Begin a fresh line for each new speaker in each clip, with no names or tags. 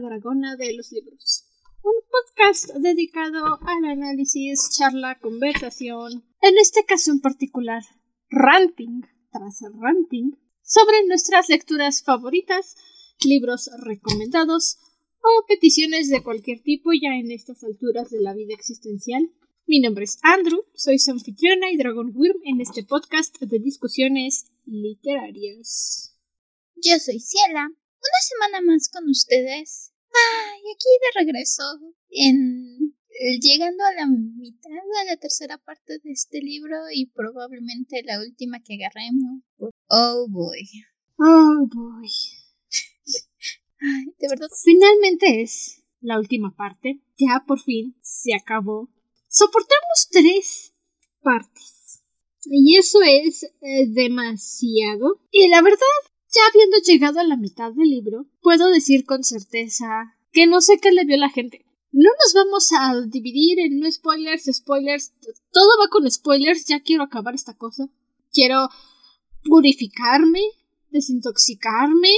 dragona de los libros. Un podcast dedicado al análisis, charla, conversación, en este caso en particular, ranting tras ranting, sobre nuestras lecturas favoritas, libros recomendados o peticiones de cualquier tipo ya en estas alturas de la vida existencial. Mi nombre es Andrew, soy su anfitriona y Dragon Worm en este podcast de discusiones literarias.
Yo soy Ciela, una semana más con ustedes. Ah, y aquí de regreso, en llegando a la mitad de la tercera parte de este libro y probablemente la última que agarremos. Oh boy.
Oh boy.
Ay, de verdad.
Finalmente es la última parte. Ya por fin se acabó. Soportamos tres partes. Y eso es eh, demasiado. Y la verdad, ya habiendo llegado a la mitad del libro, puedo decir con certeza que no sé qué le vio la gente. No nos vamos a dividir en no spoilers, spoilers. Todo va con spoilers. Ya quiero acabar esta cosa. Quiero purificarme, desintoxicarme,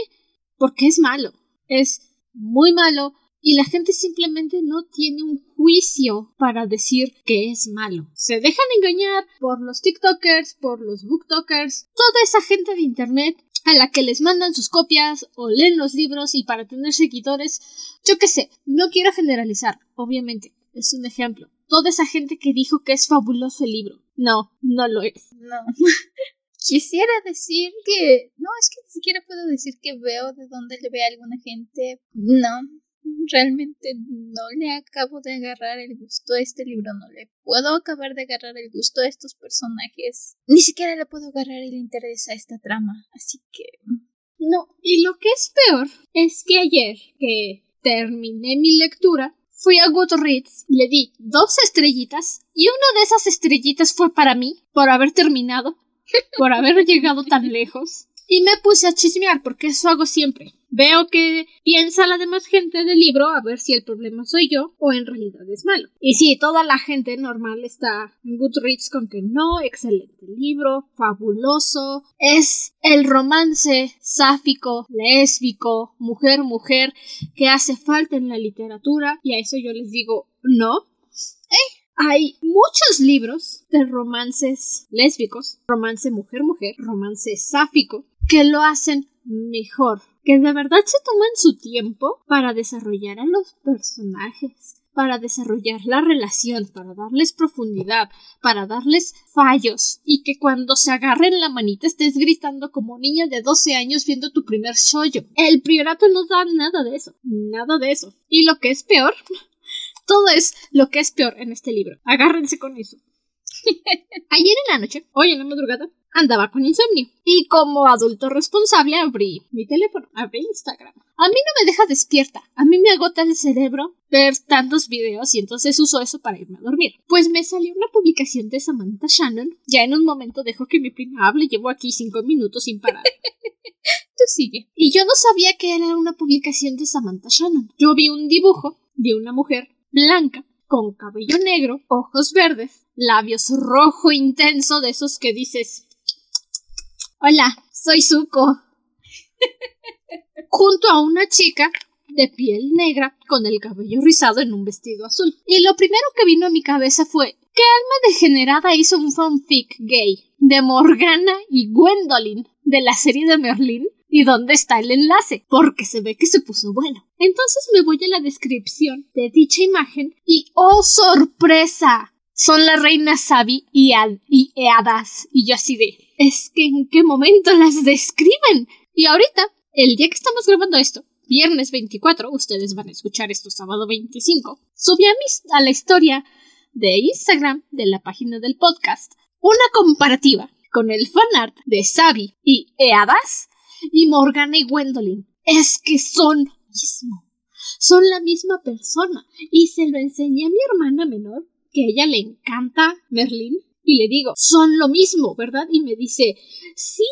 porque es malo. Es muy malo y la gente simplemente no tiene un juicio para decir que es malo. Se dejan engañar por los TikTokers, por los BookTokers, toda esa gente de Internet a la que les mandan sus copias o leen los libros y para tener seguidores, yo qué sé, no quiero generalizar, obviamente, es un ejemplo. Toda esa gente que dijo que es fabuloso el libro. No, no lo es.
No. Quisiera decir que... No, es que ni siquiera puedo decir que veo de dónde le ve a alguna gente. No, realmente no le acabo de agarrar el gusto a este libro, no le puedo acabar de agarrar el gusto a estos personajes, ni siquiera le puedo agarrar el interés a esta trama, así que...
No, y lo que es peor es que ayer que terminé mi lectura, fui a Goodreads, le di dos estrellitas y una de esas estrellitas fue para mí, por haber terminado, por haber llegado tan lejos. Y me puse a chismear, porque eso hago siempre. Veo que piensa la demás gente del libro a ver si el problema soy yo o en realidad es malo. Y sí, toda la gente normal está en Goodreads con que no, excelente libro, fabuloso, es el romance sáfico, lésbico, mujer-mujer que hace falta en la literatura y a eso yo les digo no.
¿Eh?
Hay muchos libros de romances lésbicos, romance mujer-mujer, romance sáfico, que lo hacen mejor, que de verdad se toman su tiempo para desarrollar a los personajes, para desarrollar la relación, para darles profundidad, para darles fallos y que cuando se agarren la manita estés gritando como niña de 12 años viendo tu primer shoyo. El priorato no da nada de eso, nada de eso. Y lo que es peor, todo es lo que es peor en este libro. Agárrense con eso. Ayer en la noche, hoy en la madrugada, andaba con insomnio. Y como adulto responsable abrí mi teléfono, abrí Instagram. A mí no me deja despierta, a mí me agota el cerebro ver tantos videos y entonces uso eso para irme a dormir. Pues me salió una publicación de Samantha Shannon. Ya en un momento dejo que mi prima hable, llevo aquí cinco minutos sin parar.
Tú sigue.
Y yo no sabía que era una publicación de Samantha Shannon. Yo vi un dibujo de una mujer blanca con cabello negro, ojos verdes, labios rojo intenso de esos que dices Hola, soy Zuko. Junto a una chica de piel negra con el cabello rizado en un vestido azul. Y lo primero que vino a mi cabeza fue ¿qué alma degenerada hizo un fanfic gay de Morgana y Gwendolyn de la serie de Merlin? ¿Y dónde está el enlace? Porque se ve que se puso bueno. Entonces me voy a la descripción de dicha imagen y ¡oh sorpresa! Son la reina Sabi y, y Eadas. Y yo así de es que en qué momento las describen. Y ahorita, el día que estamos grabando esto, viernes 24, ustedes van a escuchar esto sábado 25, subí a, a la historia de Instagram de la página del podcast una comparativa con el fanart de Sabi y Eadas y Morgana y Gwendolyn. Es que son mismo. Son la misma persona. Y se lo enseñé a mi hermana menor, que a ella le encanta Merlin, y le digo, son lo mismo, ¿verdad? Y me dice, sí.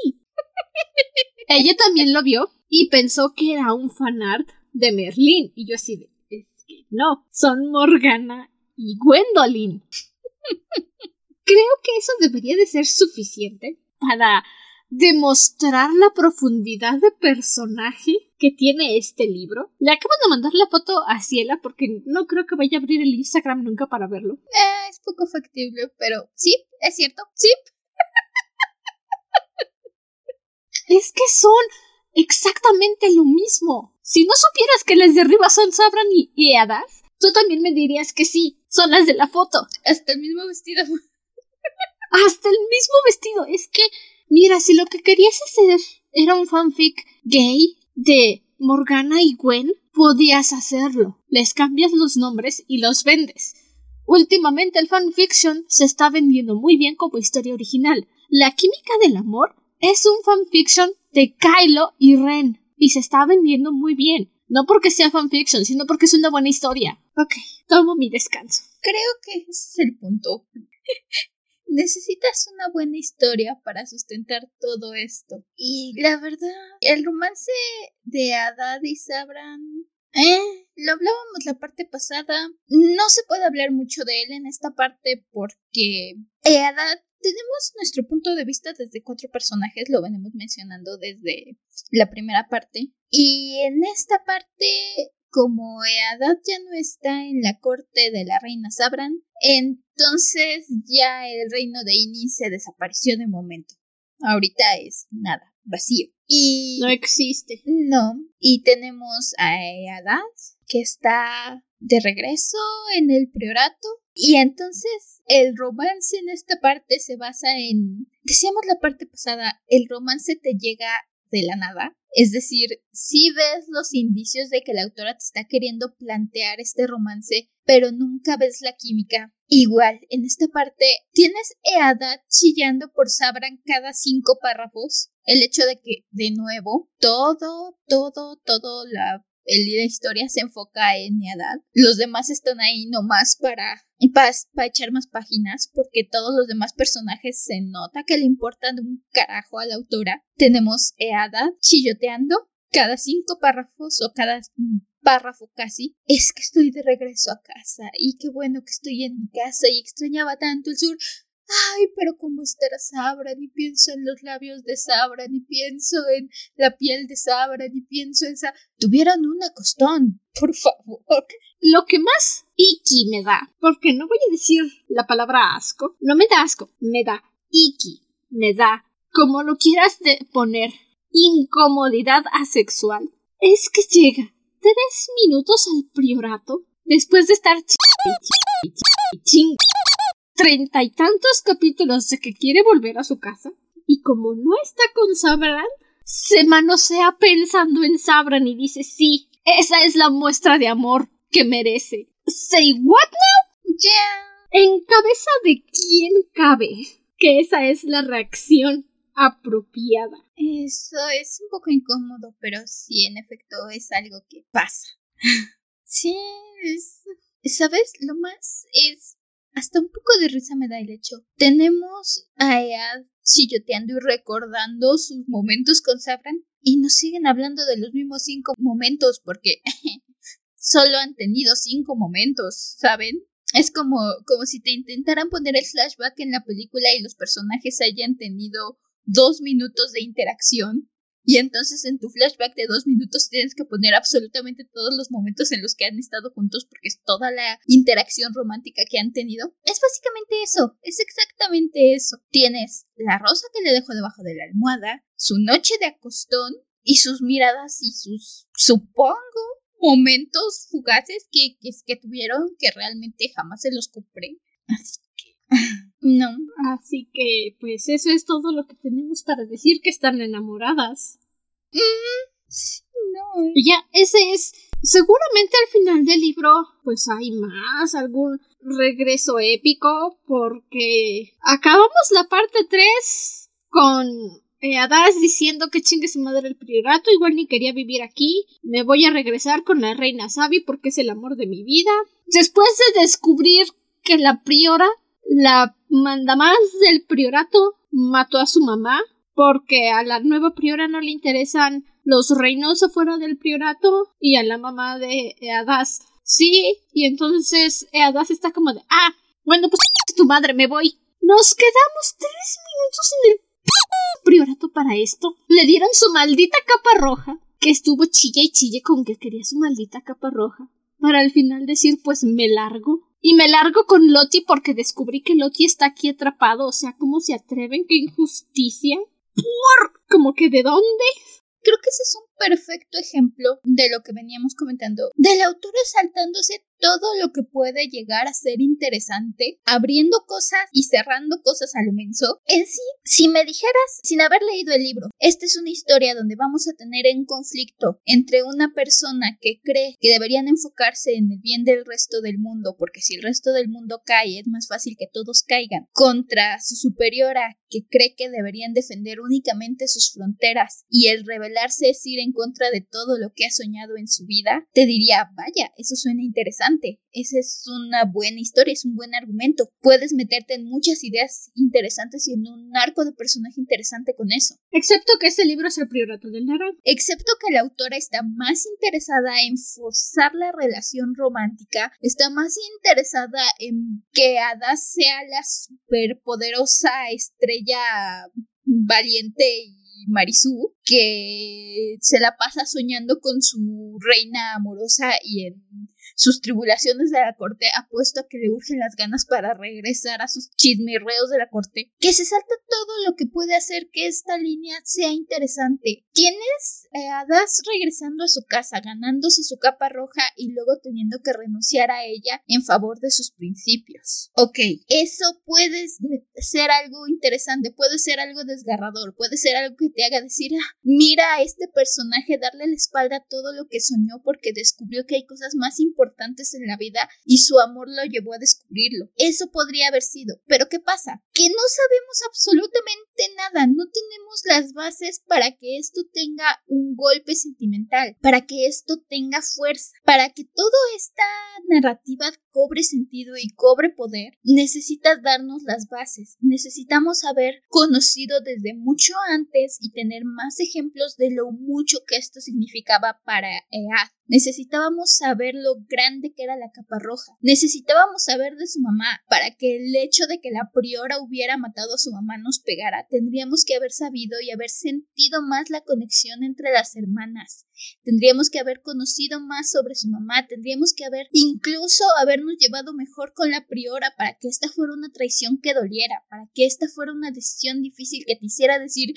Ella también lo vio y pensó que era un fanart de Merlín. Y yo así de, es que no, son Morgana y Gwendolyn. Creo que eso debería de ser suficiente para demostrar la profundidad de personaje que tiene este libro. Le acabo de mandar la foto a Ciela porque no creo que vaya a abrir el Instagram nunca para verlo.
Eh, es poco factible, pero sí, es cierto, sí.
es que son exactamente lo mismo. Si no supieras que las de arriba son Sabran y, y Hadas, tú también me dirías que sí, son las de la foto.
Hasta el mismo vestido.
Hasta el mismo vestido. Es que, mira, si lo que querías hacer era un fanfic gay de Morgana y Gwen, podías hacerlo. Les cambias los nombres y los vendes. Últimamente el fanfiction se está vendiendo muy bien como historia original. La química del amor es un fanfiction de Kylo y Ren y se está vendiendo muy bien. No porque sea fanfiction, sino porque es una buena historia. Ok, tomo mi descanso.
Creo que ese es el punto. Necesitas una buena historia para sustentar todo esto. Y la verdad, el romance de Adad y Sabran eh, lo hablábamos la parte pasada. No se puede hablar mucho de él en esta parte porque eh, Adad tenemos nuestro punto de vista desde cuatro personajes, lo venimos mencionando desde la primera parte. Y en esta parte como Eadat ya no está en la corte de la reina Sabran, entonces ya el reino de Ini se desapareció de momento. Ahorita es nada, vacío. Y
no existe.
No. Y tenemos a Eadat que está de regreso en el priorato. Y entonces el romance en esta parte se basa en, decíamos la parte pasada, el romance te llega de la nada. Es decir, si ves los indicios de que la autora te está queriendo plantear este romance, pero nunca ves la química. Igual, en esta parte, tienes Eada chillando por Sabran cada cinco párrafos. El hecho de que, de nuevo, todo, todo, todo la la historia se enfoca en edad. Los demás están ahí nomás para, para, para echar más páginas, porque todos los demás personajes se nota que le importan un carajo a la autora. Tenemos Eada chilloteando cada cinco párrafos o cada párrafo casi, es que estoy de regreso a casa y qué bueno que estoy en mi casa y extrañaba tanto el sur. Ay, pero cómo estará Sabra, ni pienso en los labios de Sabra, ni pienso en la piel de Sabra, ni pienso en esa. Tuvieron un acostón, por favor.
Lo que más iki me da, porque no voy a decir la palabra asco, no me da asco, me da iki, me da, como lo quieras de poner, incomodidad asexual, es que llega tres minutos al priorato después de estar ching treinta y tantos capítulos de que quiere volver a su casa y como no está con Sabran, se manosea pensando en Sabran y dice sí, esa es la muestra de amor que merece. Say what now?
Ya.
En cabeza de quién cabe que esa es la reacción apropiada.
Eso es un poco incómodo, pero sí, en efecto, es algo que pasa. sí, es... ¿Sabes? Lo más es hasta un poco de risa me da el hecho. Tenemos a Ead chilloteando y recordando sus momentos con Sabran y nos siguen hablando de los mismos cinco momentos porque solo han tenido cinco momentos, ¿saben? Es como, como si te intentaran poner el flashback en la película y los personajes hayan tenido dos minutos de interacción y entonces en tu flashback de dos minutos tienes que poner absolutamente todos los momentos en los que han estado juntos porque es toda la interacción romántica que han tenido. Es básicamente eso, es exactamente eso. Tienes la rosa que le dejó debajo de la almohada, su noche de acostón y sus miradas y sus, supongo, momentos fugaces que, que, que tuvieron que realmente jamás se los compré. Así que... No.
Así que, pues eso es todo lo que tenemos para decir que están enamoradas.
Mm, no.
Y ya, ese es. Seguramente al final del libro, pues hay más, algún regreso épico, porque acabamos la parte 3 con eh, diciendo que chingue su madre el priorato, igual ni quería vivir aquí, me voy a regresar con la reina Sabi porque es el amor de mi vida. Después de descubrir que la priora la mandamás del priorato mató a su mamá porque a la nueva priora no le interesan los reinos afuera del priorato y a la mamá de Eadas sí, y entonces Eadas está como de, ah, bueno, pues tu madre, me voy. Nos quedamos tres minutos en el priorato para esto. Le dieron su maldita capa roja que estuvo chilla y chille con que quería su maldita capa roja, para al final decir pues me largo. Y me largo con Loti porque descubrí que Loti está aquí atrapado, o sea, ¿cómo se atreven? ¡Qué injusticia! ¿Por? ¿Como que de dónde?
Creo que ese es un perfecto ejemplo de lo que veníamos comentando, del autor saltándose todo lo que puede llegar a ser interesante, abriendo cosas y cerrando cosas a lo. En sí, si me dijeras, sin haber leído el libro, esta es una historia donde vamos a tener un conflicto entre una persona que cree que deberían enfocarse en el bien del resto del mundo, porque si el resto del mundo cae es más fácil que todos caigan, contra su superiora que cree que deberían defender únicamente sus fronteras y el rebelarse es ir en contra de todo lo que ha soñado en su vida, te diría, vaya, eso suena interesante. Esa es una buena historia, es un buen argumento. Puedes meterte en muchas ideas interesantes y en un arco de personaje interesante con eso.
Excepto que ese libro es el priorato del naranja.
Excepto que la autora está más interesada en forzar la relación romántica, está más interesada en que Ada sea la superpoderosa estrella valiente y Marisú, que se la pasa soñando con su reina amorosa y en sus tribulaciones de la corte, apuesto a que le urgen las ganas para regresar a sus chismirreos de la corte, que se salta todo lo que puede hacer que esta línea sea interesante. Tienes a Das regresando a su casa, ganándose su capa roja y luego teniendo que renunciar a ella en favor de sus principios. Ok, eso puede ser algo interesante, puede ser algo desgarrador, puede ser algo que te haga decir, ah, mira a este personaje darle la espalda a todo lo que soñó porque descubrió que hay cosas más importantes importantes en la vida y su amor lo llevó a descubrirlo. Eso podría haber sido. Pero ¿qué pasa? Que no sabemos absolutamente nada, no tenemos las bases para que esto tenga un golpe sentimental, para que esto tenga fuerza, para que toda esta narrativa cobre sentido y cobre poder, necesitas darnos las bases, necesitamos haber conocido desde mucho antes y tener más ejemplos de lo mucho que esto significaba para EAD. Necesitábamos saber lo grande que era la capa roja. Necesitábamos saber de su mamá. Para que el hecho de que la priora hubiera matado a su mamá nos pegara, tendríamos que haber sabido y haber sentido más la conexión entre las hermanas. Tendríamos que haber conocido más sobre su mamá, tendríamos que haber incluso habernos llevado mejor con la priora para que esta fuera una traición que doliera, para que esta fuera una decisión difícil que te hiciera decir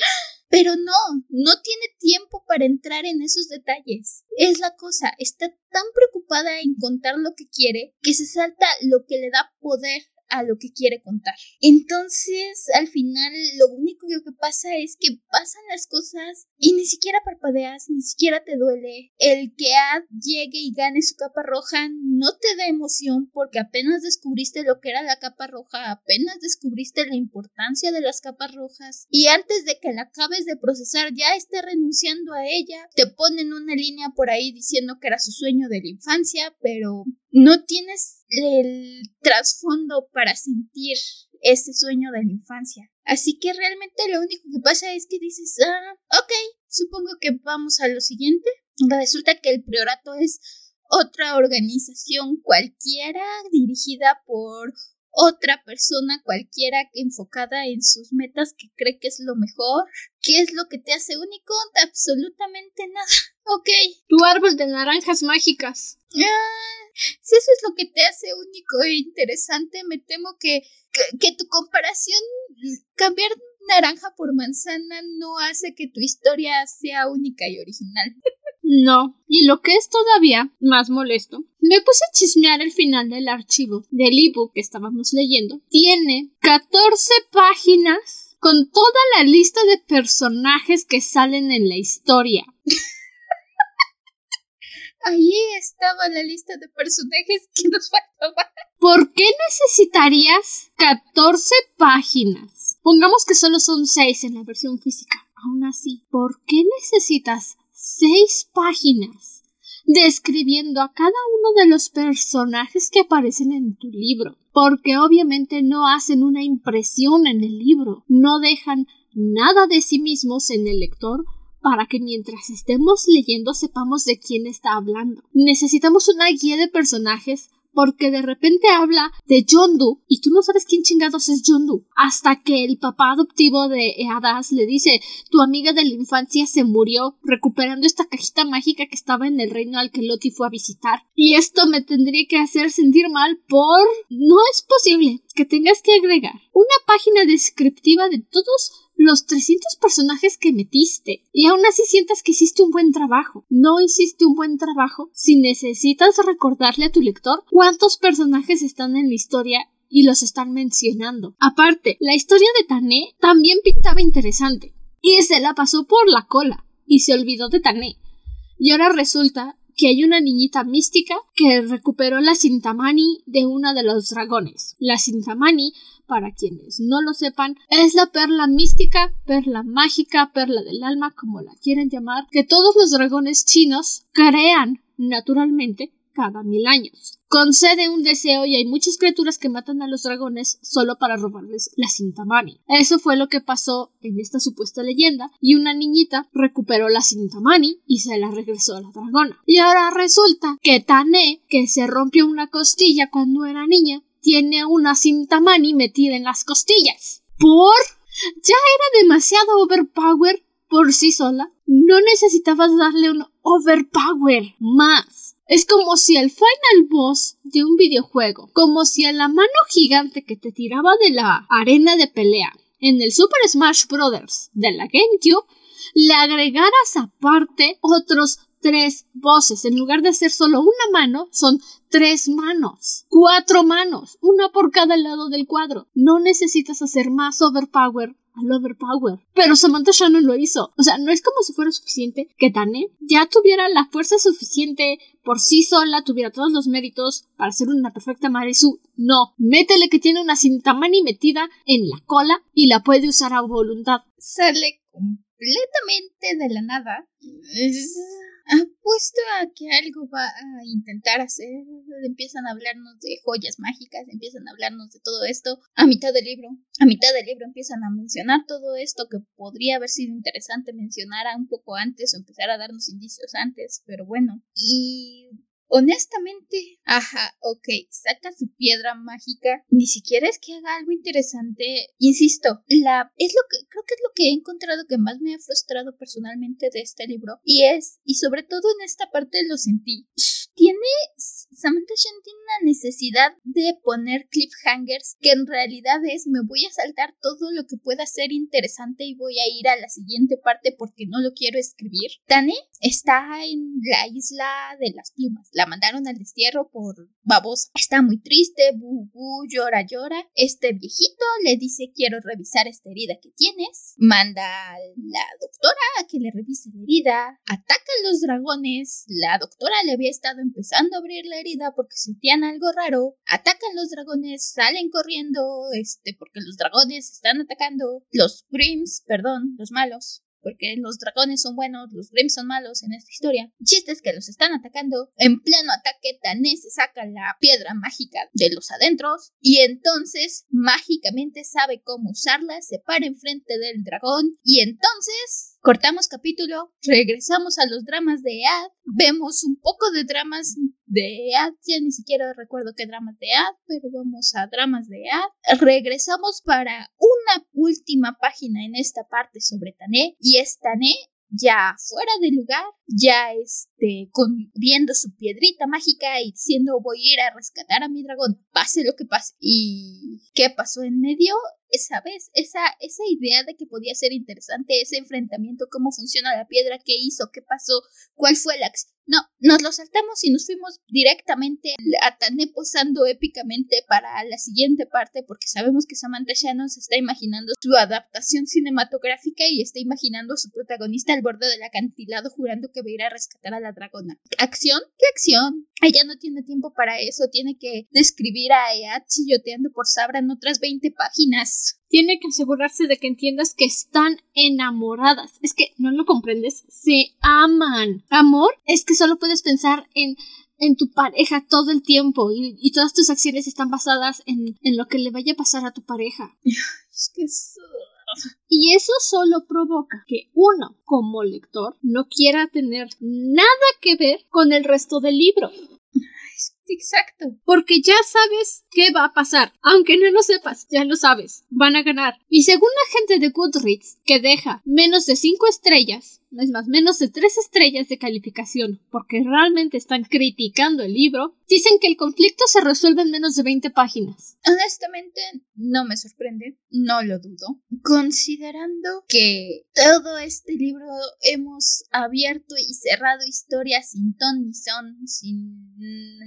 pero no, no tiene tiempo para entrar en esos detalles. Es la cosa, está tan preocupada en contar lo que quiere que se salta lo que le da poder a lo que quiere contar. Entonces, al final, lo único que pasa es que pasan las cosas y ni siquiera parpadeas, ni siquiera te duele. El que Ad llegue y gane su capa roja no te da emoción porque apenas descubriste lo que era la capa roja, apenas descubriste la importancia de las capas rojas y antes de que la acabes de procesar ya esté renunciando a ella, te ponen una línea por ahí diciendo que era su sueño de la infancia, pero no tienes el trasfondo para sentir ese sueño de la infancia. Así que realmente lo único que pasa es que dices, ah, ok, supongo que vamos a lo siguiente. Resulta que el priorato es otra organización cualquiera dirigida por otra persona cualquiera enfocada en sus metas que cree que es lo mejor. ¿Qué es lo que te hace único? Absolutamente nada. Ok.
Tu árbol de naranjas mágicas.
Ah, si eso es lo que te hace único e interesante, me temo que, que, tu comparación, cambiar naranja por manzana, no hace que tu historia sea única y original.
No, y lo que es todavía más molesto, me puse a chismear el final del archivo del ebook que estábamos leyendo. Tiene 14 páginas con toda la lista de personajes que salen en la historia.
Ahí estaba la lista de personajes que nos faltaban.
¿Por qué necesitarías 14 páginas? Pongamos que solo son 6 en la versión física. Aún así, ¿por qué necesitas 6 páginas describiendo a cada uno de los personajes que aparecen en tu libro? Porque obviamente no hacen una impresión en el libro, no dejan nada de sí mismos en el lector para que mientras estemos leyendo sepamos de quién está hablando. Necesitamos una guía de personajes porque de repente habla de Yondu y tú no sabes quién chingados es Yondu hasta que el papá adoptivo de Hadas le dice tu amiga de la infancia se murió recuperando esta cajita mágica que estaba en el reino al que Loti fue a visitar y esto me tendría que hacer sentir mal por no es posible que tengas que agregar una página descriptiva de todos los 300 personajes que metiste y aún así sientas que hiciste un buen trabajo. No hiciste un buen trabajo si necesitas recordarle a tu lector cuántos personajes están en la historia y los están mencionando. Aparte, la historia de Tané también pintaba interesante y se la pasó por la cola y se olvidó de Tané. Y ahora resulta que hay una niñita mística que recuperó la Sintamani de uno de los dragones. La Sintamani para quienes no lo sepan, es la perla mística, perla mágica, perla del alma, como la quieren llamar, que todos los dragones chinos crean naturalmente cada mil años. Concede un deseo y hay muchas criaturas que matan a los dragones solo para robarles la cinta mani. Eso fue lo que pasó en esta supuesta leyenda y una niñita recuperó la cinta mani y se la regresó a la dragona. Y ahora resulta que Tané, que se rompió una costilla cuando era niña, tiene una cinta mani metida en las costillas. ¿Por? Ya era demasiado overpower por sí sola. No necesitabas darle un overpower más. Es como si el final boss de un videojuego, como si a la mano gigante que te tiraba de la arena de pelea en el Super Smash Bros. de la GameCube, le agregaras aparte otros tres voces. En lugar de ser solo una mano, son tres manos. Cuatro manos. Una por cada lado del cuadro. No necesitas hacer más overpower al overpower. Pero Samantha Shannon lo hizo. O sea, no es como si fuera suficiente que Tane ya tuviera la fuerza suficiente por sí sola, tuviera todos los méritos para ser una perfecta Marisu. No, métele que tiene una cinta mani metida en la cola y la puede usar a voluntad.
Sale completamente de la nada apuesto a que algo va a intentar hacer. Empiezan a hablarnos de joyas mágicas, empiezan a hablarnos de todo esto. A mitad del libro, a mitad del libro empiezan a mencionar todo esto que podría haber sido interesante mencionar un poco antes o empezar a darnos indicios antes, pero bueno. Y Honestamente, ajá, ok, saca su piedra mágica. Ni siquiera es que haga algo interesante. Insisto, la es lo que creo que es lo que he encontrado que más me ha frustrado personalmente de este libro. Y es, y sobre todo en esta parte lo sentí. Tiene Samantha tiene una necesidad de poner cliffhangers que en realidad es me voy a saltar todo lo que pueda ser interesante y voy a ir a la siguiente parte porque no lo quiero escribir. Tane está en la isla de las plumas. La mandaron al destierro por babosa. Está muy triste, bu, llora, llora. Este viejito le dice quiero revisar esta herida que tienes. Manda a la doctora a que le revise la herida. Atacan los dragones. La doctora le había estado empezando a abrir la herida porque sentían algo raro. Atacan los dragones, salen corriendo, este, porque los dragones están atacando. Los Grims, perdón, los malos, porque los dragones son buenos, los Grims son malos en esta historia. Chistes que los están atacando. En pleno ataque, Tané se saca la piedra mágica de los adentros y entonces mágicamente sabe cómo usarla, se para enfrente del dragón y entonces Cortamos capítulo, regresamos a los dramas de Ad, vemos un poco de dramas de Ad, ya ni siquiera recuerdo qué dramas de Ad, pero vamos a dramas de Ad. Regresamos para una última página en esta parte sobre Tané y es Tané ya fuera de lugar, ya este, con, viendo su piedrita mágica y diciendo voy a ir a rescatar a mi dragón, pase lo que pase. ¿Y qué pasó en medio? Esa vez, esa, esa idea de que podía ser interesante ese enfrentamiento, cómo funciona la piedra, qué hizo, qué pasó, cuál fue la acción no, nos lo saltamos y nos fuimos directamente a Tané posando épicamente para la siguiente parte porque sabemos que Samantha Shannon se está imaginando su adaptación cinematográfica y está imaginando a su protagonista al borde del acantilado jurando que va a ir a rescatar a la dragona. ¿Acción? ¿Qué acción? Ella no tiene tiempo para eso, tiene que describir a Eat chilloteando por Sabra en otras 20 páginas
tiene que asegurarse de que entiendas que están enamoradas. Es que no lo comprendes, se aman. Amor es que solo puedes pensar en en tu pareja todo el tiempo y, todas tus acciones están basadas en, en, lo que le vaya a pasar a tu pareja.
Es que
Y eso solo provoca que uno, como lector, no quiera tener nada que ver con el resto del libro
Exacto.
Porque ya sabes qué va a pasar. Aunque no lo sepas, ya lo sabes. Van a ganar. Y según la gente de Goodreads, que deja menos de 5 estrellas, es más, menos de 3 estrellas de calificación, porque realmente están criticando el libro, dicen que el conflicto se resuelve en menos de 20 páginas.
Honestamente, no me sorprende, no lo dudo, considerando que todo este libro hemos abierto y cerrado historias sin ton ni son, sin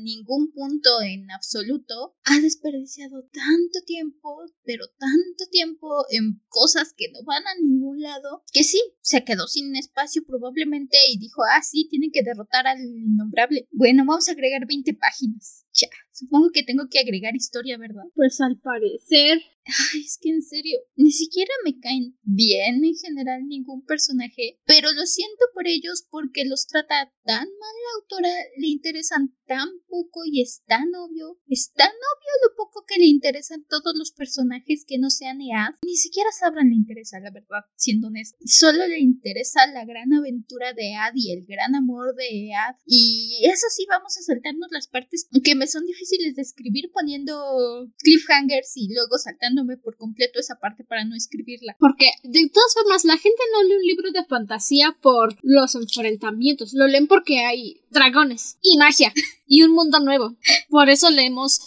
ningún punto en absoluto, ha desperdiciado tanto tiempo, pero tanto tiempo en cosas que no van a ningún lado, que sí, se quedó sin espacio probablemente y dijo, ah, sí, tienen que derrotar al innombrable. Bueno, vamos a agregar 20 páginas. Ya, supongo que tengo que agregar historia, ¿verdad?
Pues al parecer
Ay, es que en serio, ni siquiera me caen bien en general ningún personaje, pero lo siento por ellos porque los trata tan mal la autora, le interesan tan poco y es tan obvio, es tan obvio lo poco que le interesan todos los personajes que no sean EAD. Ni siquiera Sabran le interesa, la verdad, siendo honesto. Solo le interesa la gran aventura de EAD y el gran amor de EAD. Y eso sí, vamos a saltarnos las partes que me son difíciles de escribir poniendo cliffhangers y luego saltando por completo esa parte para no escribirla.
Porque de todas formas la gente no lee un libro de fantasía por los enfrentamientos, lo leen porque hay dragones y magia y un mundo nuevo. Por eso leemos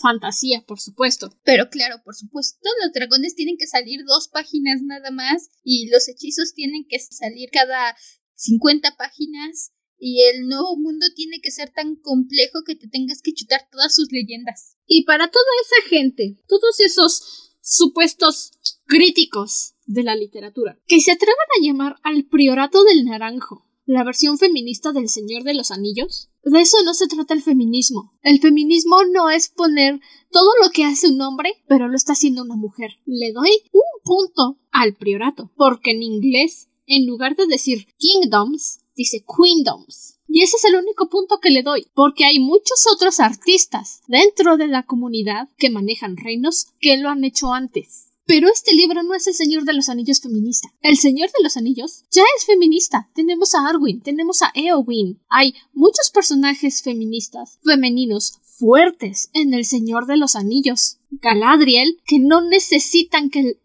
fantasía, por supuesto.
Pero claro, por supuesto, los dragones tienen que salir dos páginas nada más y los hechizos tienen que salir cada 50 páginas y el nuevo mundo tiene que ser tan complejo que te tengas que chutar todas sus leyendas.
Y para toda esa gente, todos esos supuestos críticos de la literatura, que se atrevan a llamar al Priorato del Naranjo la versión feminista del Señor de los Anillos, de eso no se trata el feminismo. El feminismo no es poner todo lo que hace un hombre, pero lo está haciendo una mujer. Le doy un punto al priorato, porque en inglés, en lugar de decir kingdoms, dice Queendoms. Y ese es el único punto que le doy, porque hay muchos otros artistas dentro de la comunidad que manejan reinos que lo han hecho antes. Pero este libro no es el Señor de los Anillos feminista. El Señor de los Anillos ya es feminista. Tenemos a Arwen, tenemos a Eowyn. Hay muchos personajes feministas, femeninos, fuertes en el Señor de los Anillos. Galadriel, que no necesitan que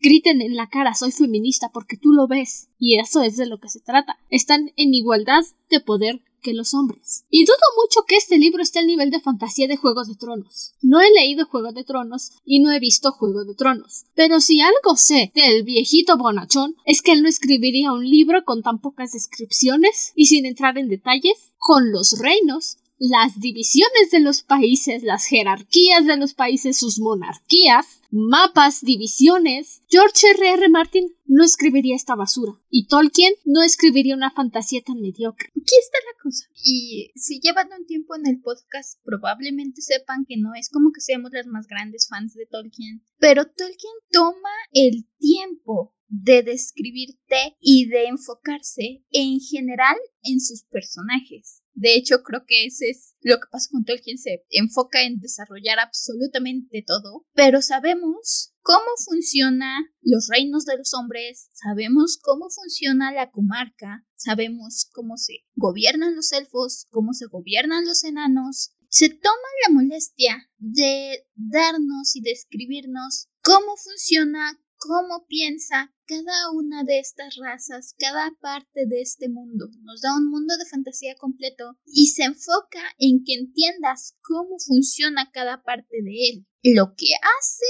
griten en la cara soy feminista porque tú lo ves. Y eso es de lo que se trata. Están en igualdad de poder que los hombres. Y dudo mucho que este libro esté al nivel de fantasía de Juegos de Tronos. No he leído Juego de Tronos y no he visto Juego de Tronos. Pero si algo sé del viejito bonachón es que él no escribiría un libro con tan pocas descripciones y sin entrar en detalles con los reinos las divisiones de los países, las jerarquías de los países, sus monarquías, mapas, divisiones. George R. R. Martin no escribiría esta basura. Y Tolkien no escribiría una fantasía tan mediocre.
Aquí está la cosa. Y si llevan un tiempo en el podcast, probablemente sepan que no es como que seamos las más grandes fans de Tolkien. Pero Tolkien toma el tiempo de describirte y de enfocarse en general en sus personajes. De hecho, creo que ese es lo que pasa con Tolkien. Se enfoca en desarrollar absolutamente todo. Pero sabemos cómo funciona los reinos de los hombres, sabemos cómo funciona la comarca, sabemos cómo se gobiernan los elfos, cómo se gobiernan los enanos. Se toma la molestia de darnos y describirnos cómo funciona, cómo piensa cada una de estas razas, cada parte de este mundo. Nos da un mundo de fantasía completo y se enfoca en que entiendas cómo funciona cada parte de él. Lo que hace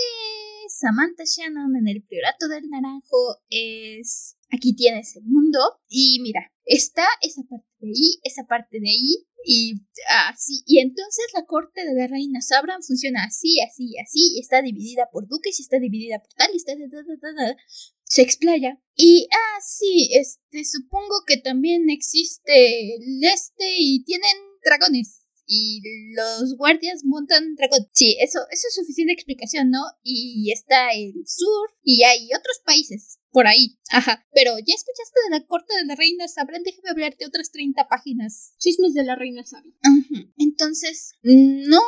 Samantha Shannon en el Priorato del Naranjo es aquí tienes el mundo y mira, está esa parte de ahí, esa parte de ahí y así. Y entonces la corte de la reina Sabran funciona así, así, así, y está dividida por duques y está dividida por tal y está de, se explaya. Y, ah, sí, este, supongo que también existe el este y tienen dragones. Y los guardias montan dragones. Sí, eso, eso es suficiente explicación, ¿no? Y está el sur y hay otros países por ahí. Ajá. Pero ya escuchaste de la corte de la reina Sabran, déjame hablarte otras 30 páginas.
Chismes de la reina Sabran.
Entonces, no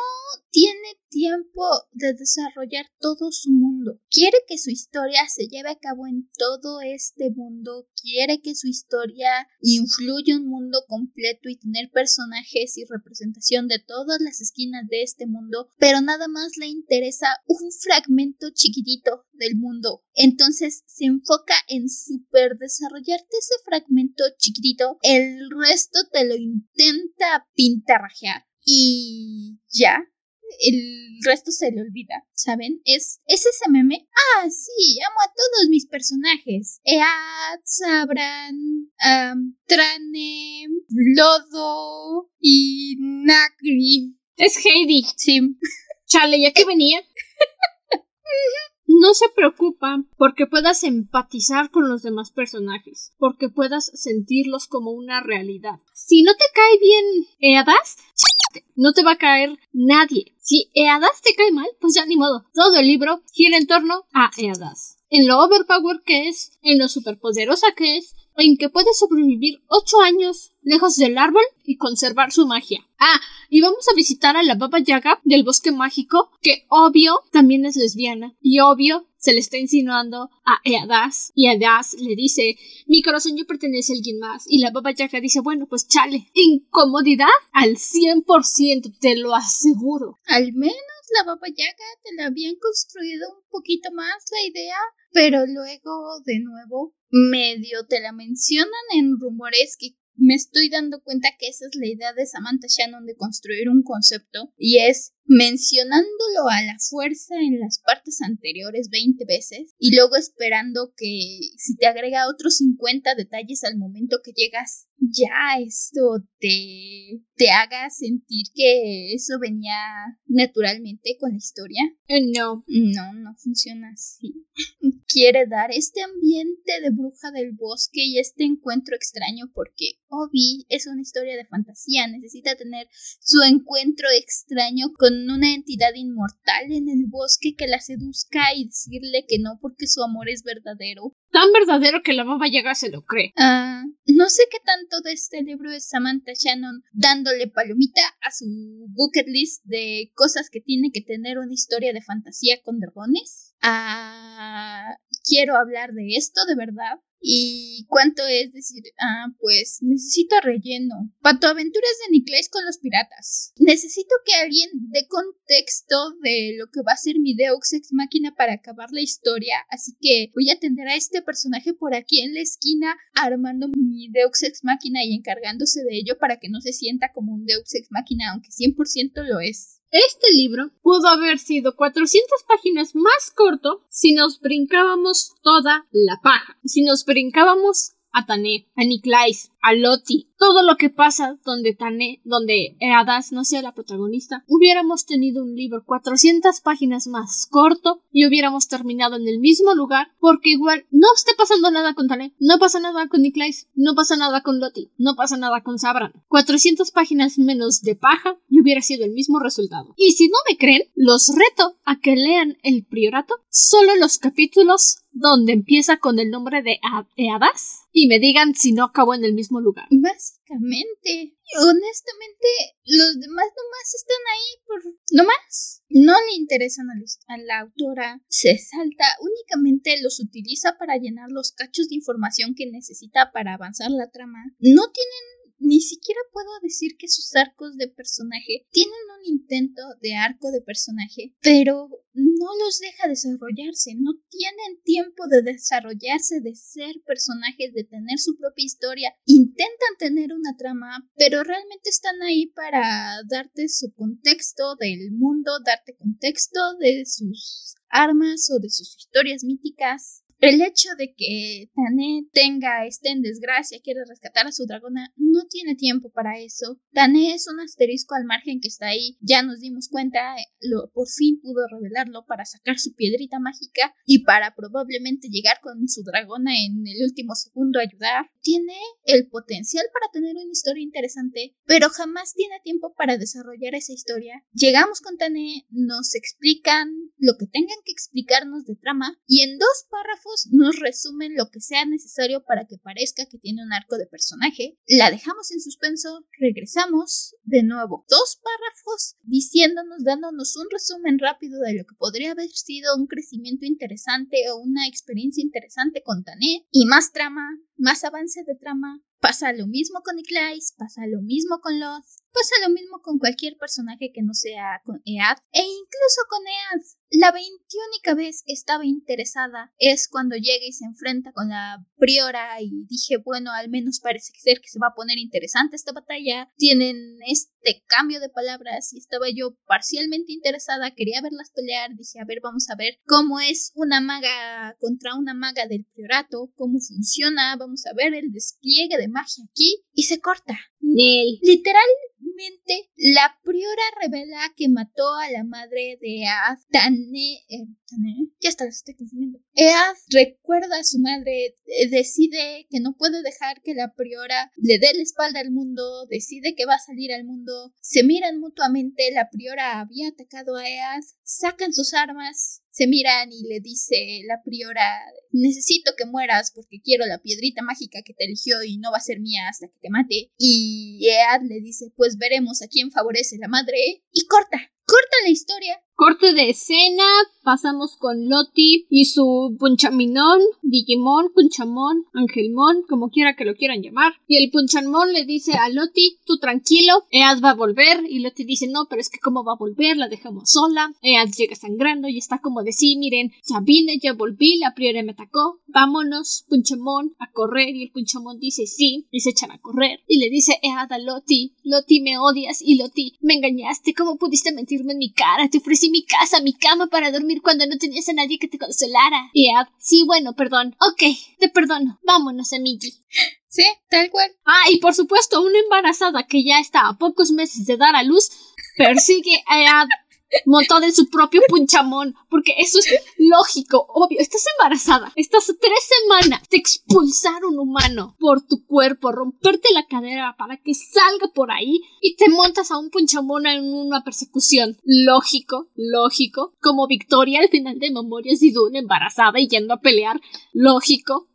tiene tiempo tiempo de desarrollar todo su mundo. Quiere que su historia se lleve a cabo en todo este mundo. Quiere que su historia influya un mundo completo y tener personajes y representación de todas las esquinas de este mundo, pero nada más le interesa un fragmento chiquitito del mundo. Entonces se enfoca en super desarrollarte ese fragmento chiquitito, el resto te lo intenta pintarrajear y ya, el resto se le olvida, ¿saben? Es, es ese meme. Ah, sí, amo a todos mis personajes. Ead, Sabran, Trane, Lodo y Nagri.
Es Heidi.
Sí.
Chale, ¿ya que venía? No se preocupa porque puedas empatizar con los demás personajes, porque puedas sentirlos como una realidad. Si no te cae bien Eadas, no te va a caer nadie. Si Eadas te cae mal, pues ya ni modo. Todo el libro gira en torno a Eadas. En lo overpower que es, en lo superpoderosa que es, en que puede sobrevivir ocho años lejos del árbol y conservar su magia. Ah, y vamos a visitar a la Baba Yaga del bosque mágico, que obvio también es lesbiana, y obvio se le está insinuando a Eadas, y Eadas le dice, mi corazón yo pertenece a alguien más, y la Baba Yaga dice, bueno, pues chale, incomodidad al 100%, te lo aseguro.
Al menos la Baba Yaga te la habían construido un poquito más la idea, pero luego de nuevo medio te la mencionan en rumores que me estoy dando cuenta que esa es la idea de Samantha Shannon de construir un concepto y es mencionándolo a la fuerza en las partes anteriores 20 veces y luego esperando que si te agrega otros 50 detalles al momento que llegas, ya esto te, te haga sentir que eso venía naturalmente con la historia.
Eh, no.
No, no funciona así. Quiere dar este ambiente de bruja del bosque y este encuentro extraño porque Obi es una historia de fantasía, necesita tener su encuentro extraño con una entidad inmortal en el bosque que la seduzca y decirle que no porque su amor es verdadero.
Tan verdadero que la baba llega se lo cree.
Ah, no sé qué tanto de este libro es Samantha Shannon dándole palomita a su bucket list de cosas que tiene que tener una historia de fantasía con dragones. Ah, quiero hablar de esto de verdad. ¿Y cuánto es decir? Ah, pues necesito relleno. Patoaventuras de Niclés con los piratas. Necesito que alguien dé contexto de lo que va a ser mi Deux Ex Máquina para acabar la historia. Así que voy a atender a este personaje por aquí en la esquina, armando mi Deux Ex Máquina y encargándose de ello para que no se sienta como un Deux Ex Máquina, aunque 100% lo es.
Este libro pudo haber sido 400 páginas más corto si nos brincábamos toda la paja, si nos brincábamos a Tané, a Niklais, a Loti, todo lo que pasa donde Tané, donde Eadas no sea la protagonista, hubiéramos tenido un libro 400 páginas más corto y hubiéramos terminado en el mismo lugar porque igual no esté pasando nada con Tané, no pasa nada con Niklais, no pasa nada con Loti, no pasa nada con Sabran. 400 páginas menos de paja y hubiera sido el mismo resultado. Y si no me creen, los reto a que lean El Priorato, solo los capítulos donde empieza con el nombre de Eadas y me digan si no acabó en el mismo lugar.
Básicamente, honestamente, los demás nomás están ahí por... nomás. No le interesan a, a la autora, se salta, únicamente los utiliza para llenar los cachos de información que necesita para avanzar la trama. No tienen ni siquiera puedo decir que sus arcos de personaje tienen un intento de arco de personaje, pero no los deja desarrollarse, no tienen tiempo de desarrollarse, de ser personajes, de tener su propia historia, intentan tener una trama, pero realmente están ahí para darte su contexto del mundo, darte contexto de sus armas o de sus historias míticas el hecho de que Tané tenga, esté en desgracia, quiere rescatar a su dragona, no tiene tiempo para eso. Tané es un asterisco al margen que está ahí, ya nos dimos cuenta, lo, por fin pudo revelarlo para sacar su piedrita mágica y para probablemente llegar con su dragona en el último segundo a ayudar. Tiene el potencial para tener una historia interesante, pero jamás tiene tiempo para desarrollar esa historia. Llegamos con Tané, nos explican lo que tengan que explicarnos de trama y en dos párrafos nos resumen lo que sea necesario para que parezca que tiene un arco de personaje. La dejamos en suspenso, regresamos de nuevo dos párrafos diciéndonos, dándonos un resumen rápido de lo que podría haber sido un crecimiento interesante o una experiencia interesante con Tané y más trama, más avance de trama. Pasa lo mismo con Niclais, pasa lo mismo con los Pasa lo mismo con cualquier personaje que no sea con Ead, e incluso con Ead. La veintiúnica vez que estaba interesada es cuando llega y se enfrenta con la priora y dije, bueno, al menos parece ser que se va a poner interesante esta batalla. Tienen cambio de palabras y estaba yo parcialmente interesada, quería verlas pelear, dije, a ver, vamos a ver cómo es una maga contra una maga del priorato, cómo funciona, vamos a ver el despliegue de magia aquí y se corta. Literal, la priora revela que mató a la madre de Ead, Tane, ya está, estoy confundiendo. Ead recuerda a su madre, eh, decide que no puede dejar que la priora le dé la espalda al mundo, decide que va a salir al mundo, se miran mutuamente, la priora había atacado a Ead, sacan sus armas, se miran y le dice la priora, necesito que mueras porque quiero la piedrita mágica que te eligió y no va a ser mía hasta que te mate. Y Ead le dice, pues veremos a quién favorece la madre. Y corta, corta la historia
Corte de escena, pasamos con Loti y su Punchaminón, Digimon, Punchamón, Angelmon, como quiera que lo quieran llamar. Y el Punchamón le dice a Loti, tú tranquilo, Ead va a volver. Y Loti dice, no, pero es que cómo va a volver, la dejamos sola. Ead llega sangrando y está como de sí, miren, ya vine, ya volví, la priora me atacó, vámonos, Punchamón, a correr. Y el Punchamón dice sí, y se echan a correr. Y le dice Ead a Loti, Loti me odias y Loti me engañaste, ¿cómo pudiste en mi cara? Te ofrecí mi casa, mi cama para dormir cuando no tenías a nadie que te consolara. Y sí, bueno, perdón. Ok, te perdono. Vámonos, amigui.
Sí, tal cual.
Ah, y por supuesto, una embarazada que ya está a pocos meses de dar a luz persigue a montada en su propio punchamón, porque eso es lógico, obvio. Estás embarazada, estás tres semanas de expulsar un humano por tu cuerpo, romperte la cadera para que salga por ahí y te montas a un punchamón en una persecución. Lógico, lógico. Como Victoria al final de Memorias de Dune, embarazada y yendo a pelear. Lógico.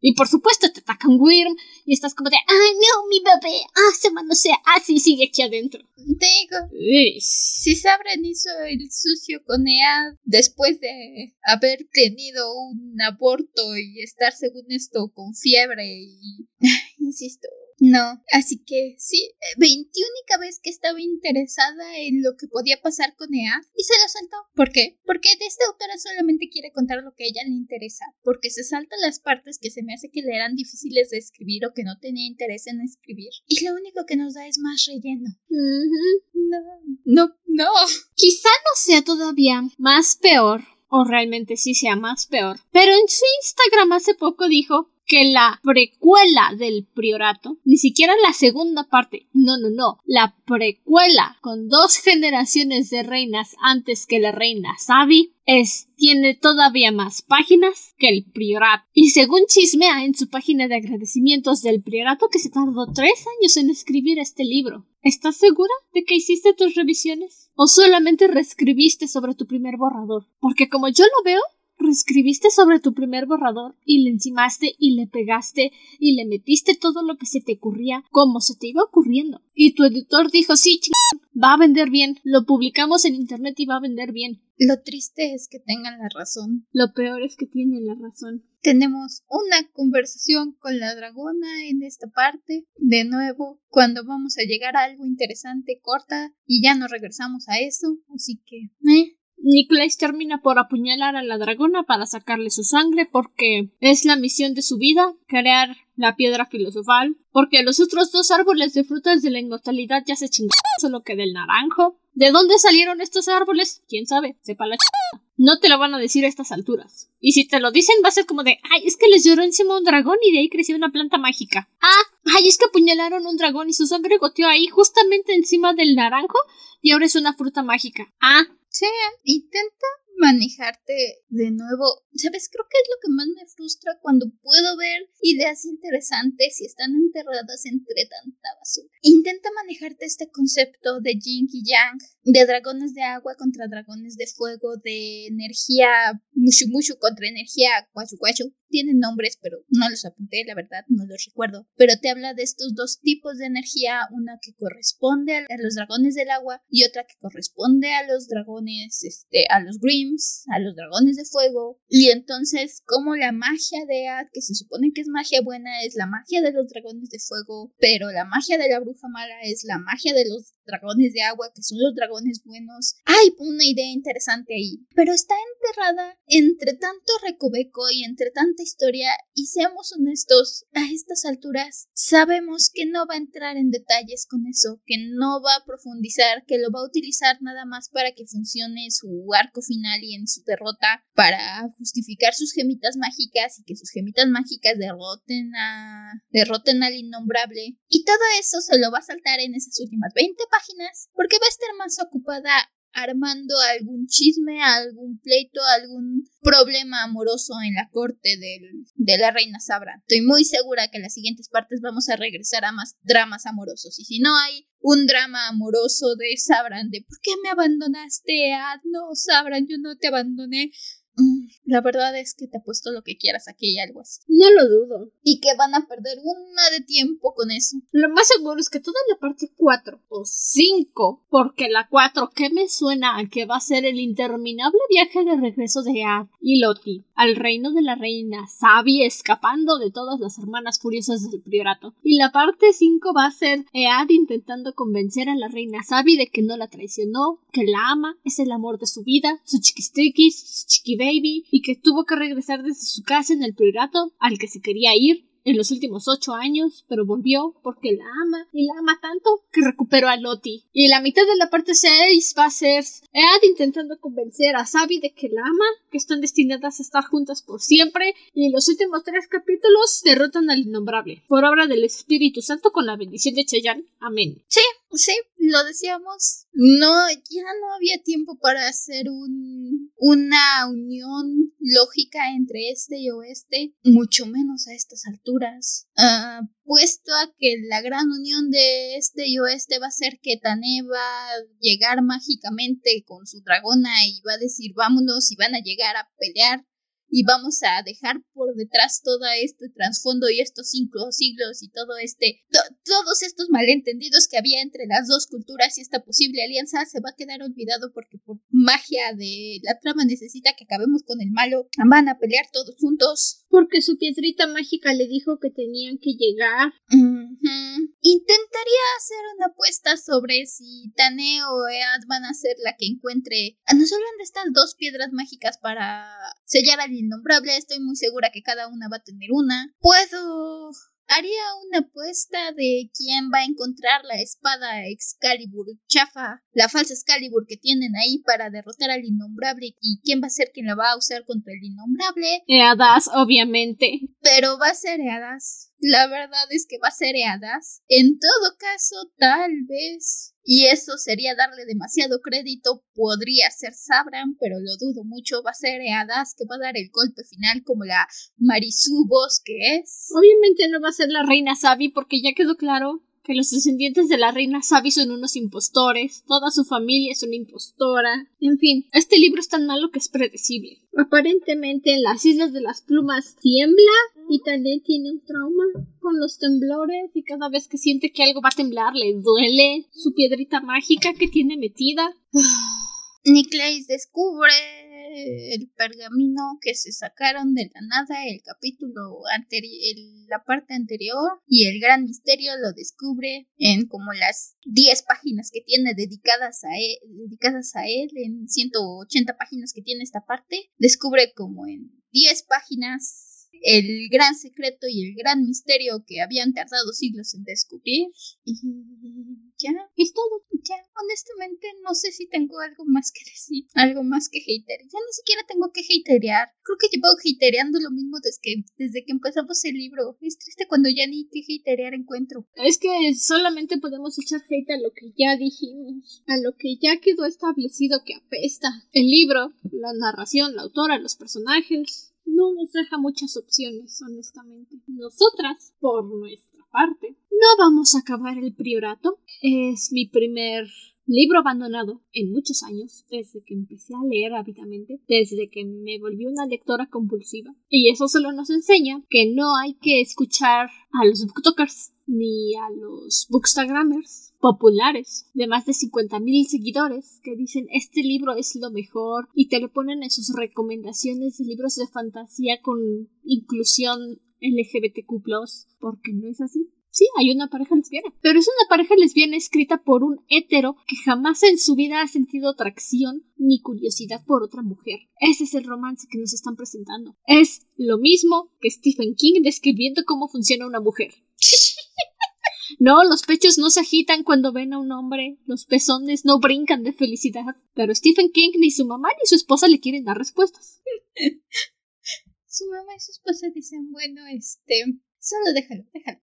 Y por supuesto te atacan Wyrm y estás como de, ¡ay no, mi bebé! ¡Ah, se manosea! ¡Ah, sí, sigue aquí adentro!
Te digo, si Sabran hizo el sucio con Ead después de haber tenido un aborto y estar según esto con fiebre y... Insisto, no, así que sí, veintiúnica vez que estaba interesada en lo que podía pasar con Ea y se lo saltó. ¿Por qué? Porque esta autora solamente quiere contar lo que a ella le interesa, porque se salta las partes que se me hace que le eran difíciles de escribir o que no tenía interés en escribir. Y lo único que nos da es más relleno. No, no, no.
Quizá no sea todavía más peor o realmente sí sea más peor. Pero en su Instagram hace poco dijo que la precuela del priorato, ni siquiera la segunda parte, no, no, no, la precuela con dos generaciones de reinas antes que la reina Sabi, es, tiene todavía más páginas que el priorato. Y según chismea en su página de agradecimientos del priorato que se tardó tres años en escribir este libro. ¿Estás segura de que hiciste tus revisiones? ¿O solamente reescribiste sobre tu primer borrador? Porque como yo lo veo, reescribiste sobre tu primer borrador y le encimaste y le pegaste y le metiste todo lo que se te ocurría como se te iba ocurriendo. Y tu editor dijo, sí, va a vender bien, lo publicamos en internet y va a vender bien.
Lo triste es que tengan la razón.
Lo peor es que tienen la razón.
Tenemos una conversación con la dragona en esta parte. De nuevo, cuando vamos a llegar a algo interesante, corta y ya no regresamos a eso. Así que, eh,
Nicolás termina por apuñalar a la dragona para sacarle su sangre porque es la misión de su vida, crear la piedra filosofal, porque los otros dos árboles de frutas de la inmortalidad ya se chingaron, solo que del naranjo. ¿De dónde salieron estos árboles? ¿Quién sabe? Sepa la No te lo van a decir a estas alturas. Y si te lo dicen va a ser como de, ay, es que les lloró encima un dragón y de ahí creció una planta mágica. Ah, ay, es que apuñalaron un dragón y su sangre goteó ahí justamente encima del naranjo y ahora es una fruta mágica. Ah,
Sí, intenta manejarte de nuevo. ¿Sabes? Creo que es lo que más me frustra cuando puedo ver ideas interesantes y están enterradas entre tanta basura. Intenta manejarte este concepto de yin y yang, de dragones de agua contra dragones de fuego, de energía mushu mushu contra energía guachu guachu. Tienen nombres, pero no los apunté, la verdad, no los recuerdo. Pero te habla de estos dos tipos de energía, una que corresponde a los dragones del agua y otra que corresponde a los dragones, este, a los A los dragones de fuego. Y entonces, como la magia de Ad, que se supone que es magia buena, es la magia de los dragones de fuego, pero la magia de la bruja mala es la magia de los dragones de agua, que son los dragones buenos. Hay una idea interesante ahí, pero está enterrada entre tanto recoveco y entre tanta historia, y seamos honestos, a estas alturas sabemos que no va a entrar en detalles con eso, que no va a profundizar, que lo va a utilizar nada más para que funcione su arco final y en su derrota para justificar sus gemitas mágicas y que sus gemitas mágicas derroten a derroten al innombrable. Y todo eso se lo va a saltar en esas últimas 20 páginas porque va a estar más ocupada armando algún chisme, algún pleito, algún problema amoroso en la corte de la reina Sabra. Estoy muy segura que en las siguientes partes vamos a regresar a más dramas amorosos. Y si no hay un drama amoroso de Sabran, de ¿por qué me abandonaste? Ah, no, Sabran, yo no te abandoné. La verdad es que te apuesto lo que quieras aquí y algo así.
No lo dudo.
Y que van a perder una de tiempo con eso.
Lo más seguro es que toda la parte 4 o 5, porque la 4 que me suena a que va a ser el interminable viaje de regreso de Ad y Loti al reino de la reina Sabi escapando de todas las hermanas furiosas del priorato. Y la parte 5 va a ser Ead intentando convencer a la reina Sabi de que no la traicionó, que la ama, es el amor de su vida, su chiquistriquis, su chiqui baby, y que tuvo que regresar desde su casa en el priorato al que se quería ir en los últimos ocho años, pero volvió porque la ama y la ama tanto que recuperó a Loti. Y la mitad de la parte 6 va a ser Ed intentando convencer a Sabi de que la ama, que están destinadas a estar juntas por siempre, y en los últimos tres capítulos derrotan al innombrable, por obra del Espíritu Santo con la bendición de Cheyenne. Amén.
Sí, sí, lo decíamos. No, ya no había tiempo para hacer un, una unión lógica entre este y oeste, mucho menos a estas alturas. Uh, puesto a que la gran unión de este y oeste va a ser que Tane va a llegar mágicamente con su dragona y va a decir vámonos y van a llegar a pelear y vamos a dejar por detrás todo este trasfondo y estos cinco siglos y todo este todos estos malentendidos que había entre las dos culturas y esta posible alianza se va a quedar olvidado porque por magia de la trama necesita que acabemos con el malo. Van a pelear todos juntos.
Porque su piedrita mágica le dijo que tenían que llegar.
Intentaría hacer una apuesta sobre si Tane o Ead van a ser la que encuentre. A nos hablan de estas dos piedras mágicas para sellar al innombrable. Estoy muy segura que cada una va a tener una. Puedo Haría una apuesta de quién va a encontrar la espada Excalibur chafa, la falsa Excalibur que tienen ahí para derrotar al innombrable y quién va a ser quien la va a usar contra el innombrable.
Eadas, obviamente.
Pero va a ser Eadas. La verdad es que va a ser Eadas. En todo caso, tal vez y eso sería darle demasiado crédito. Podría ser Sabran, pero lo dudo mucho. Va a ser Eadas que va a dar el golpe final como la Marisú que es.
Obviamente no va a ser la reina Sabi porque ya quedó claro que los descendientes de la reina Sabi son unos impostores, toda su familia es una impostora. En fin, este libro es tan malo que es predecible. Aparentemente en las Islas de las Plumas tiembla y Tané tiene un trauma con los temblores y cada vez que siente que algo va a temblar le duele su piedrita mágica que tiene metida.
Nicklace descubre el pergamino que se sacaron de la nada, el capítulo anterior, la parte anterior, y el gran misterio lo descubre en como las 10 páginas que tiene dedicadas a él, dedicadas a él, en 180 páginas que tiene esta parte, descubre como en 10 páginas el gran secreto y el gran misterio que habían tardado siglos en descubrir. Y ya,
es todo.
Ya, honestamente no sé si tengo algo más que decir, algo más que hater. Ya ni siquiera tengo que haterear. Creo que llevo hatereando lo mismo desde que, desde que empezamos el libro. Es triste cuando ya ni que haterear encuentro.
Es que solamente podemos echar hate a lo que ya dijimos, a lo que ya quedó establecido que apesta. El libro, la narración, la autora, los personajes, no nos deja muchas opciones, honestamente. Nosotras, por nuestra parte, no vamos a acabar el priorato. Es mi primer libro abandonado en muchos años, desde que empecé a leer rápidamente, desde que me volví una lectora compulsiva. Y eso solo nos enseña que no hay que escuchar a los booktokers ni a los bookstagramers populares de más de 50.000 seguidores que dicen este libro es lo mejor y te lo ponen en sus recomendaciones de libros de fantasía con inclusión LGBTQ+, porque no es así. Sí, hay una pareja lesbiana, pero es una pareja lesbiana escrita por un hétero que jamás en su vida ha sentido atracción ni curiosidad por otra mujer. Ese es el romance que nos están presentando. Es lo mismo que Stephen King describiendo cómo funciona una mujer. No, los pechos no se agitan cuando ven a un hombre, los pezones no brincan de felicidad, pero Stephen King ni su mamá ni su esposa le quieren dar respuestas.
su mamá y su esposa dicen, bueno, este, Solo déjalo, déjalo.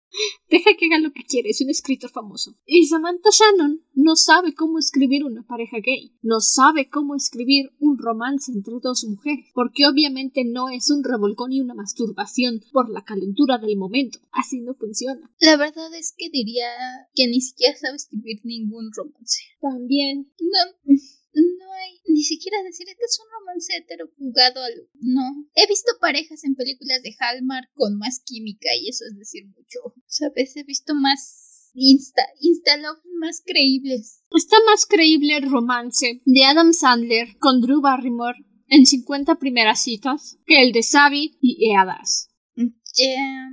Deja que haga lo que quiere, es un escritor famoso. Y Samantha Shannon no sabe cómo escribir una pareja gay, no sabe cómo escribir un romance entre dos mujeres, porque obviamente no es un revolcón y una masturbación por la calentura del momento. Así no funciona.
La verdad es que diría que ni siquiera sabe escribir ningún romance.
También.
No no hay ni siquiera decir que es un romance hetero jugado al... No. He visto parejas en películas de Hallmark con más química y eso es decir mucho. ¿Sabes? He visto más insta, insta más creíbles.
Está más creíble el romance de Adam Sandler con Drew Barrymore en 50 primeras citas que el de Sabi y Eadas.
Ya,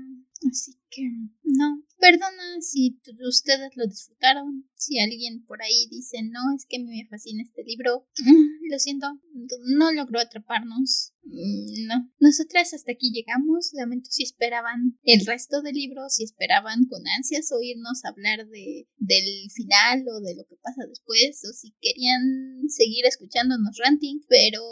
así que no. Perdona si ustedes lo disfrutaron. Si alguien por ahí dice, no, es que a mí me fascina este libro, lo siento, no logró atraparnos. Mm, no. Nosotras hasta aquí llegamos. Lamento si esperaban el resto del libro, si esperaban con ansias oírnos hablar de, del final o de lo que pasa después, o si querían seguir escuchándonos ranting, pero,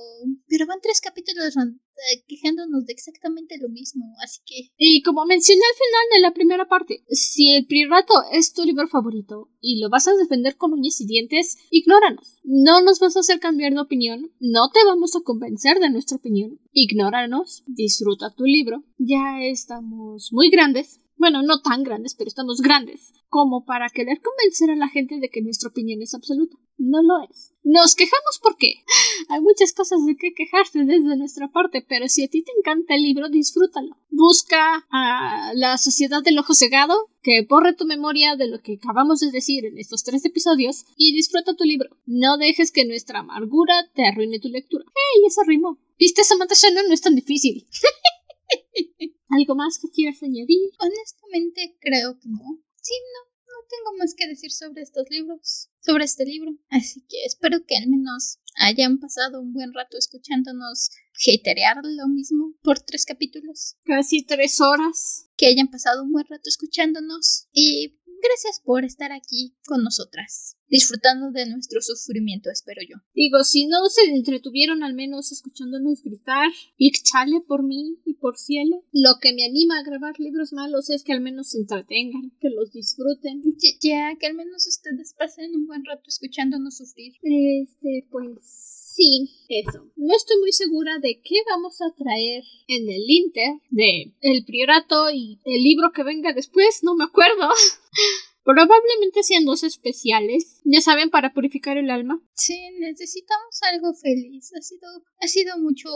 pero van tres capítulos eh, quejándonos de exactamente lo mismo, así que...
Y como mencioné al final de la primera parte, si el priorato es tu libro favorito y lo vas a defender con uñas y dientes, ignóranos. No nos vas a hacer cambiar de opinión, no te vamos a convencer de nuestra opinión. Ignóranos, disfruta tu libro. Ya estamos muy grandes. Bueno, no tan grandes, pero estamos grandes como para querer convencer a la gente de que nuestra opinión es absoluta. No lo es. Nos quejamos porque hay muchas cosas de qué quejarse desde nuestra parte, pero si a ti te encanta el libro, disfrútalo. Busca a la sociedad del ojo cegado, que borre tu memoria de lo que acabamos de decir en estos tres episodios y disfruta tu libro. No dejes que nuestra amargura te arruine tu lectura. ¡Hey! Eso rimó. ¿Viste, Samantha Shannon? No es tan difícil. ¿Algo más que quieras añadir?
Honestamente, creo que no. Sí, no tengo más que decir sobre estos libros, sobre este libro. Así que espero que al menos hayan pasado un buen rato escuchándonos haterear lo mismo por tres capítulos.
Casi tres horas.
Que hayan pasado un buen rato escuchándonos y gracias por estar aquí con nosotras disfrutando de nuestro sufrimiento, espero yo.
Digo, si no se entretuvieron al menos escuchándonos gritar, y chale por mí y por cielo, lo que me anima a grabar libros malos es que al menos se entretengan, que los disfruten.
Ya, que al menos ustedes pasen un buen rato escuchándonos sufrir.
Este, pues... Sí, eso. No estoy muy segura de qué vamos a traer en el Inter de El Priorato y el libro que venga después, no me acuerdo. Probablemente sean dos especiales, ya saben, para purificar el alma.
Sí, necesitamos algo feliz. Ha sido, ha sido mucho,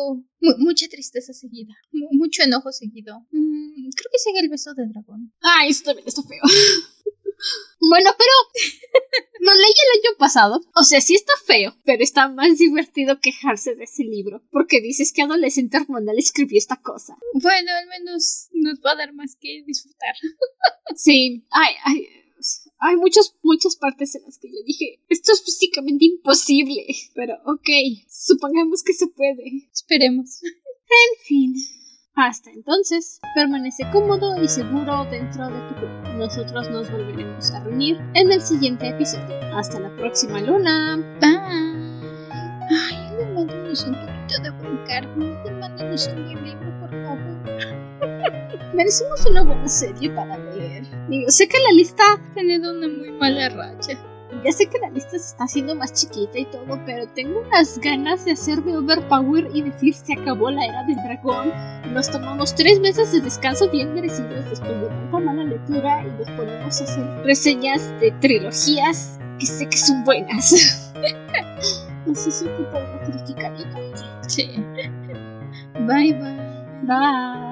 mucha tristeza seguida, mucho enojo seguido. Mm, creo que sigue el beso de dragón.
Ay, esto también está feo. Bueno, pero lo leí el año pasado. O sea, sí está feo, pero está más divertido quejarse de ese libro. Porque dices que adolescente hormonal escribió esta cosa.
Bueno, al menos nos va a dar más que disfrutar.
Sí, ay, ay hay muchas, muchas partes en las que yo dije, esto es físicamente imposible. Pero ok, supongamos que se puede.
Esperemos.
En fin. Hasta entonces, permanece cómodo y seguro dentro de tu cuerpo. Nosotros nos volveremos a reunir en el siguiente episodio. Hasta la próxima luna.
Bye. Ay, mándanos un poquito de buen karma. Mándanos un buen libro, por favor.
Merecemos una buena serie para leer. Digo, sé que la lista
ha tenido una muy mala racha.
Ya sé que la lista se está haciendo más chiquita y todo, pero tengo unas ganas de hacerme overpower y decir se acabó la era del dragón. Nos tomamos tres meses de descanso bien merecidos después de tanta mala lectura y nos ponemos a hacer reseñas de trilogías que sé que son buenas. Necesito un poco criticadito.
Sí. Bye bye.
Bye.